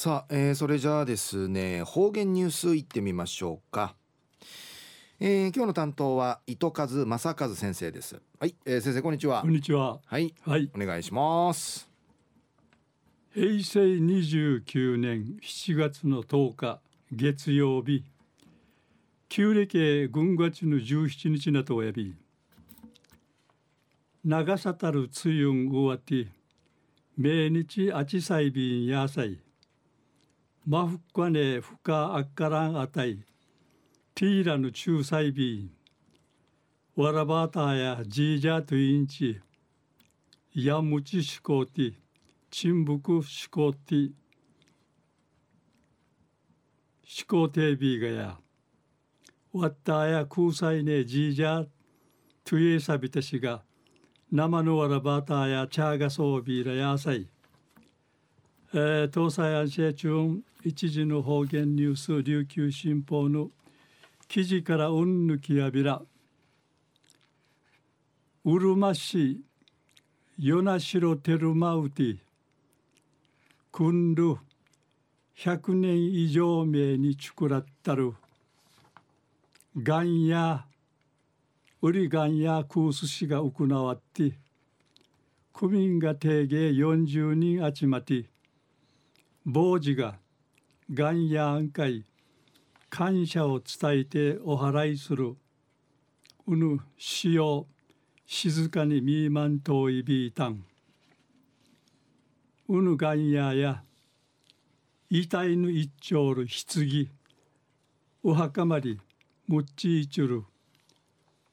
さあ、えー、それじゃあですね方言ニュースいってみましょうか、えー、今日の担当は糸数正和先生です。はい、えー、先生こんにちは。こんにちは。はいはい。お願いします。平成29年7月の10日月曜日。旧暦軍月の17日なとおやび長さたるつゆんうわて命日あちさいびんやさいマフカネフカアッカランアタイティーラの仲裁ビーワラバーターやジージャートインチ。ヤムチシコーティチンブクシコーティシコーテービーガヤワッターや空裁ねジージャートゥエサビタシが生のワラバーターやチャーガソービーラやサイえー、東西安社中一時の方言ニュース琉球新報の記事からうんぬきやびら。うるま市与那城テルマウティ。くんる100年以上名にちくらったる。がんやウリガンやクース氏が行わって区民が定芸40人集まって。坊主ががんや案会感謝を伝えてお祓いする。うぬしよ静かにミーマントイビータンうぬがんやや遺体の一丁る棺お墓まりむっちいちゅる。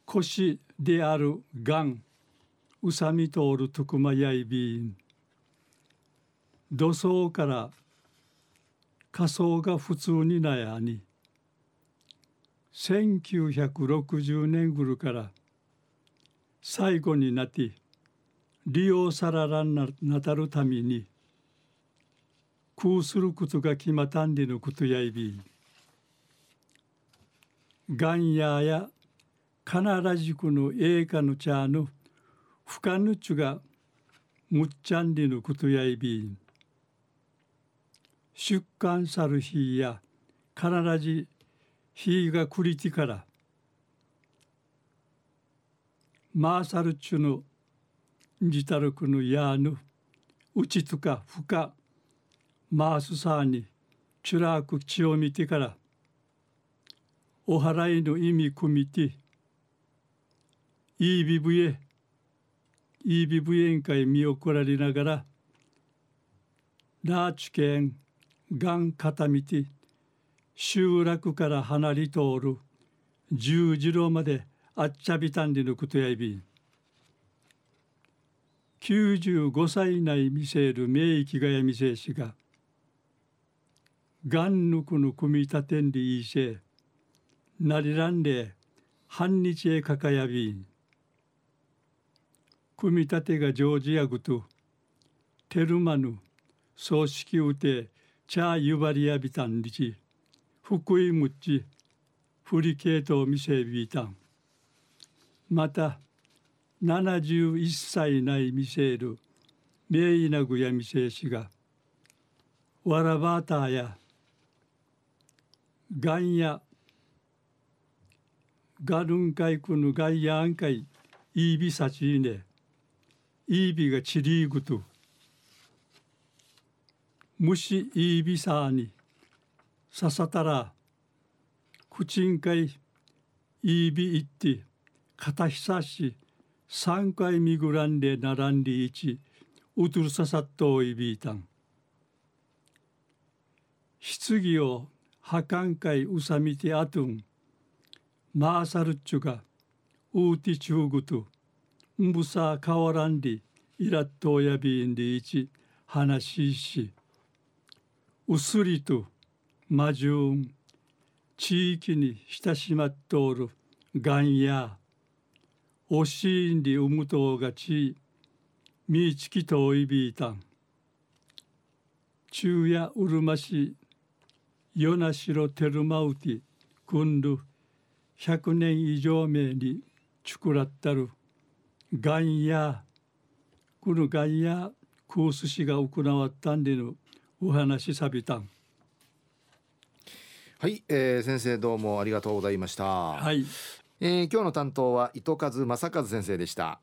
腰であるがんうさみ通るとくまやいびん。土葬から仮装が普通になやに1960年ぐるから最後になって利用さららんななたるためにこうすることが決まったんでのことやいび。ガンヤーやカナラジクの映画のチャーの深ぬちゅがむっちゃんりのことやいび。ん出刊さる日やカナラジ日がくりてからマーサルチュのジタルクのやぬうちとかふかマースサーにチュラーク血を見てからお祓いの意味込みていいビブへいいビブ宴会見送られながらラーチ県ががん片道集落から離れ通る十字路まであっちゃびたんでのことやいびん。95歳内見せる名域がやみせしががんぬくの組み立てんでいいせなりらんで半日へかかやびん。組み立てが上手やぐとテルマヌ葬式うてチャーゆばりやびたんりち福井むっち振り系統見せびたんまた71歳内見せる名医なぐやみせしがわらばたやがんやガルンカイクヌガイヤンカイイービサチーネイービがチリーグト虫いいびさにささたら口んかいいびいって肩ひさし三回みぐらんで並んでいちうつるささっといびいたん。棺をんかいうさみてあとん。まーさるっちゅがううてちゅうぐとんぶさかわらんでいらっとやびんでいち話しし。うすりと魔順地域に親しまっとるガンヤおしんりうむとうがちみいちきといびいたん。昼夜うるまし与那城テルマウティくんる100年以上前にちくらったる。がんやこのがんやクース氏が行わったんでのお話さびたん。はい、えー、先生どうもありがとうございました、はい。えー今日の担当は糸数正和先生でした